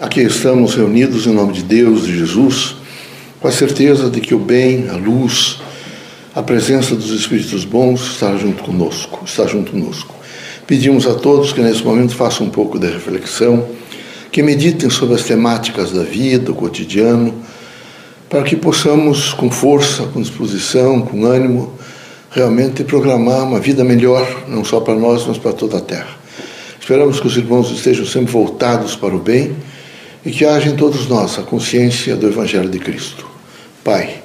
Aqui estamos reunidos em nome de Deus, de Jesus, com a certeza de que o bem, a luz, a presença dos Espíritos bons está junto conosco, está junto conosco. Pedimos a todos que nesse momento façam um pouco de reflexão, que meditem sobre as temáticas da vida, o cotidiano, para que possamos, com força, com disposição, com ânimo, realmente programar uma vida melhor, não só para nós, mas para toda a Terra. Esperamos que os irmãos estejam sempre voltados para o bem e que haja em todos nós a consciência do Evangelho de Cristo. Pai,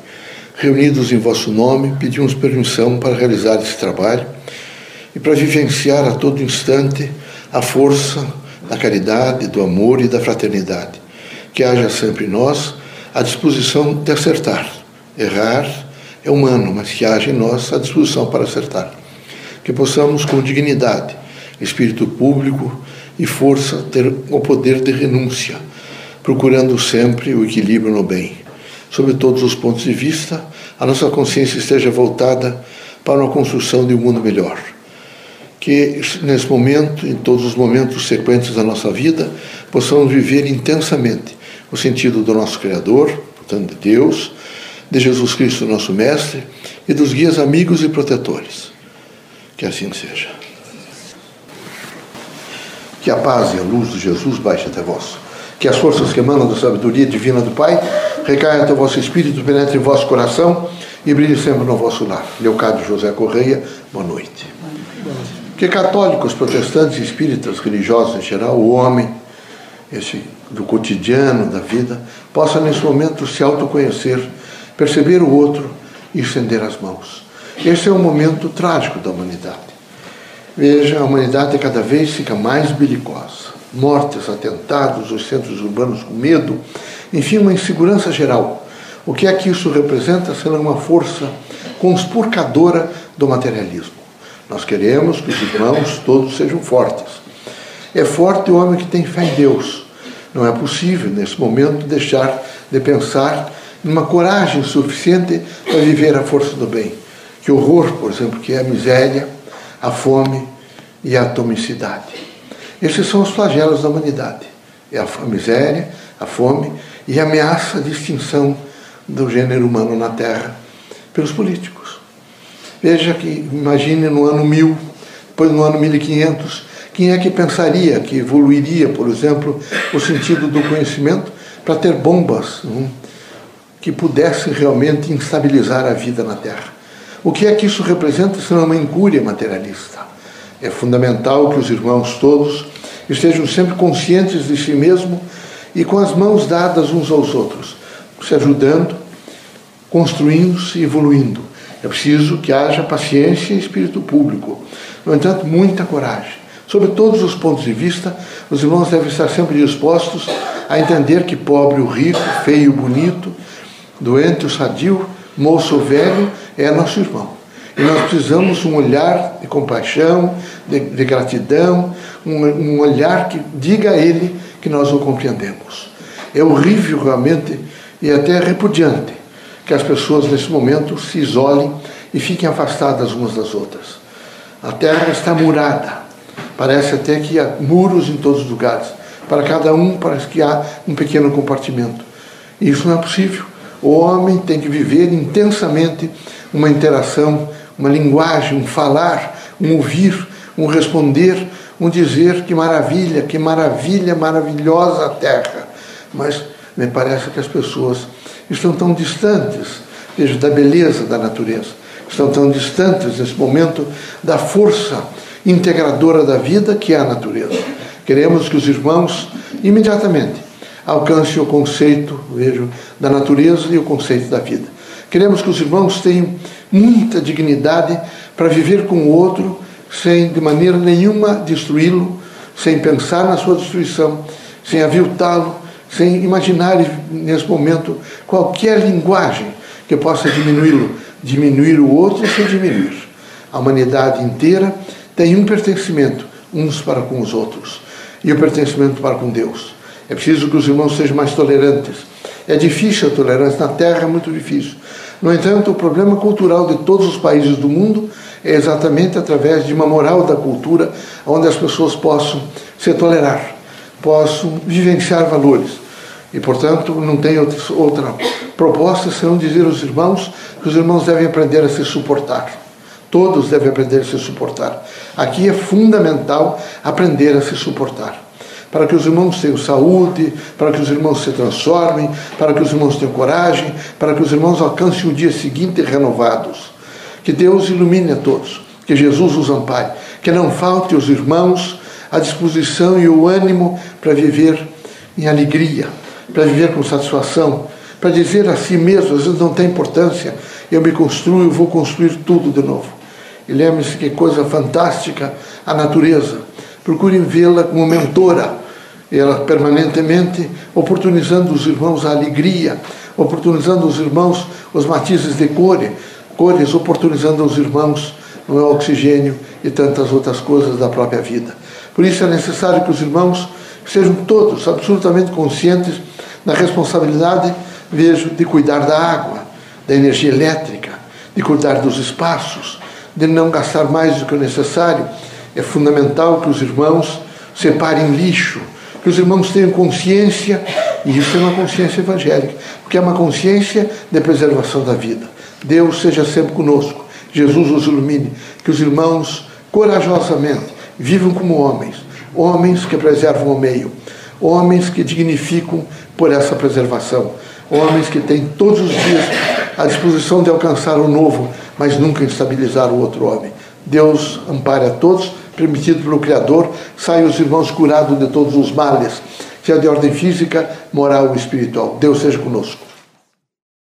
reunidos em vosso nome, pedimos permissão para realizar esse trabalho e para vivenciar a todo instante a força da caridade, do amor e da fraternidade. Que haja sempre em nós a disposição de acertar. Errar é humano, mas que haja em nós a disposição para acertar. Que possamos, com dignidade, espírito público e força, ter o poder de renúncia procurando sempre o equilíbrio no bem. Sob todos os pontos de vista, a nossa consciência esteja voltada para uma construção de um mundo melhor. Que nesse momento, em todos os momentos sequentes da nossa vida, possamos viver intensamente o sentido do nosso Criador, portanto de Deus, de Jesus Cristo, nosso Mestre, e dos guias amigos e protetores. Que assim seja. Que a paz e a luz de Jesus baixe até vós que as forças que emanam da sabedoria divina do Pai recaiam até o vosso espírito, penetrem em vosso coração e brilhem sempre no vosso lar. Leocádio José Correia, boa noite. Que católicos, protestantes, espíritas, religiosos em geral, o homem, esse do cotidiano, da vida, possa nesse momento se autoconhecer, perceber o outro e estender as mãos. Esse é um momento trágico da humanidade. Veja, a humanidade cada vez fica mais belicosa mortes, atentados, os centros urbanos com medo, enfim, uma insegurança geral. O que é que isso representa? Sendo uma força conspurcadora do materialismo. Nós queremos que os irmãos todos sejam fortes. É forte o homem que tem fé em Deus. Não é possível, nesse momento, deixar de pensar numa coragem suficiente para viver a força do bem. Que horror, por exemplo, que é a miséria, a fome e a atomicidade. Esses são os flagelos da humanidade. É a miséria, a fome e a ameaça de extinção do gênero humano na Terra pelos políticos. Veja que, imagine no ano 1000, depois no ano 1500, quem é que pensaria que evoluiria, por exemplo, o sentido do conhecimento para ter bombas hum, que pudessem realmente instabilizar a vida na Terra? O que é que isso representa se não uma incúria materialista? É fundamental que os irmãos todos estejam sempre conscientes de si mesmo e com as mãos dadas uns aos outros, se ajudando, construindo-se e evoluindo. É preciso que haja paciência e espírito público. No entanto, muita coragem. Sob todos os pontos de vista, os irmãos devem estar sempre dispostos a entender que pobre, o rico, feio, o bonito, doente, o sadio, moço ou velho, é nosso irmão. E nós precisamos um olhar de compaixão, de, de gratidão, um, um, olhar que diga a ele que nós o compreendemos. É horrível realmente e até repudiante que as pessoas nesse momento se isolem e fiquem afastadas umas das outras. A terra está murada. Parece até que há muros em todos os lugares. Para cada um parece que há um pequeno compartimento. E isso não é possível. O homem tem que viver intensamente uma interação uma linguagem, um falar, um ouvir, um responder, um dizer que maravilha, que maravilha, maravilhosa a terra. Mas me parece que as pessoas estão tão distantes, veja, da beleza da natureza, estão tão distantes nesse momento da força integradora da vida que é a natureza. Queremos que os irmãos imediatamente alcancem o conceito, vejo, da natureza e o conceito da vida. Queremos que os irmãos tenham muita dignidade para viver com o outro sem de maneira nenhuma destruí-lo, sem pensar na sua destruição, sem aviltá-lo, sem imaginar nesse momento qualquer linguagem que possa diminuí-lo, diminuir o outro sem diminuir. A humanidade inteira tem um pertencimento uns para com os outros e o pertencimento para com Deus. É preciso que os irmãos sejam mais tolerantes. É difícil a tolerância na Terra, é muito difícil. No entanto, o problema cultural de todos os países do mundo é exatamente através de uma moral da cultura onde as pessoas possam se tolerar, possam vivenciar valores. E, portanto, não tem outra proposta senão dizer aos irmãos que os irmãos devem aprender a se suportar. Todos devem aprender a se suportar. Aqui é fundamental aprender a se suportar. Para que os irmãos tenham saúde, para que os irmãos se transformem, para que os irmãos tenham coragem, para que os irmãos alcancem o dia seguinte renovados. Que Deus ilumine a todos, que Jesus os ampare, que não falte aos irmãos a disposição e o ânimo para viver em alegria, para viver com satisfação, para dizer a si mesmo, às vezes não tem importância, eu me construo, eu vou construir tudo de novo. E lembre-se que coisa fantástica a natureza. Procurem vê-la como mentora, ela permanentemente oportunizando os irmãos a alegria, oportunizando os irmãos os matizes de cores, cores oportunizando os irmãos o oxigênio e tantas outras coisas da própria vida. Por isso é necessário que os irmãos sejam todos absolutamente conscientes da responsabilidade, vejo, de cuidar da água, da energia elétrica, de cuidar dos espaços, de não gastar mais do que o necessário. É fundamental que os irmãos separem lixo, que os irmãos tenham consciência, e isso é uma consciência evangélica, porque é uma consciência de preservação da vida. Deus seja sempre conosco, Jesus os ilumine, que os irmãos corajosamente vivam como homens, homens que preservam o meio, homens que dignificam por essa preservação, homens que têm todos os dias a disposição de alcançar o novo, mas nunca instabilizar o outro homem. Deus ampare a todos, permitido pelo Criador, saiam os irmãos curados de todos os males, seja de ordem física, moral ou espiritual. Deus seja conosco.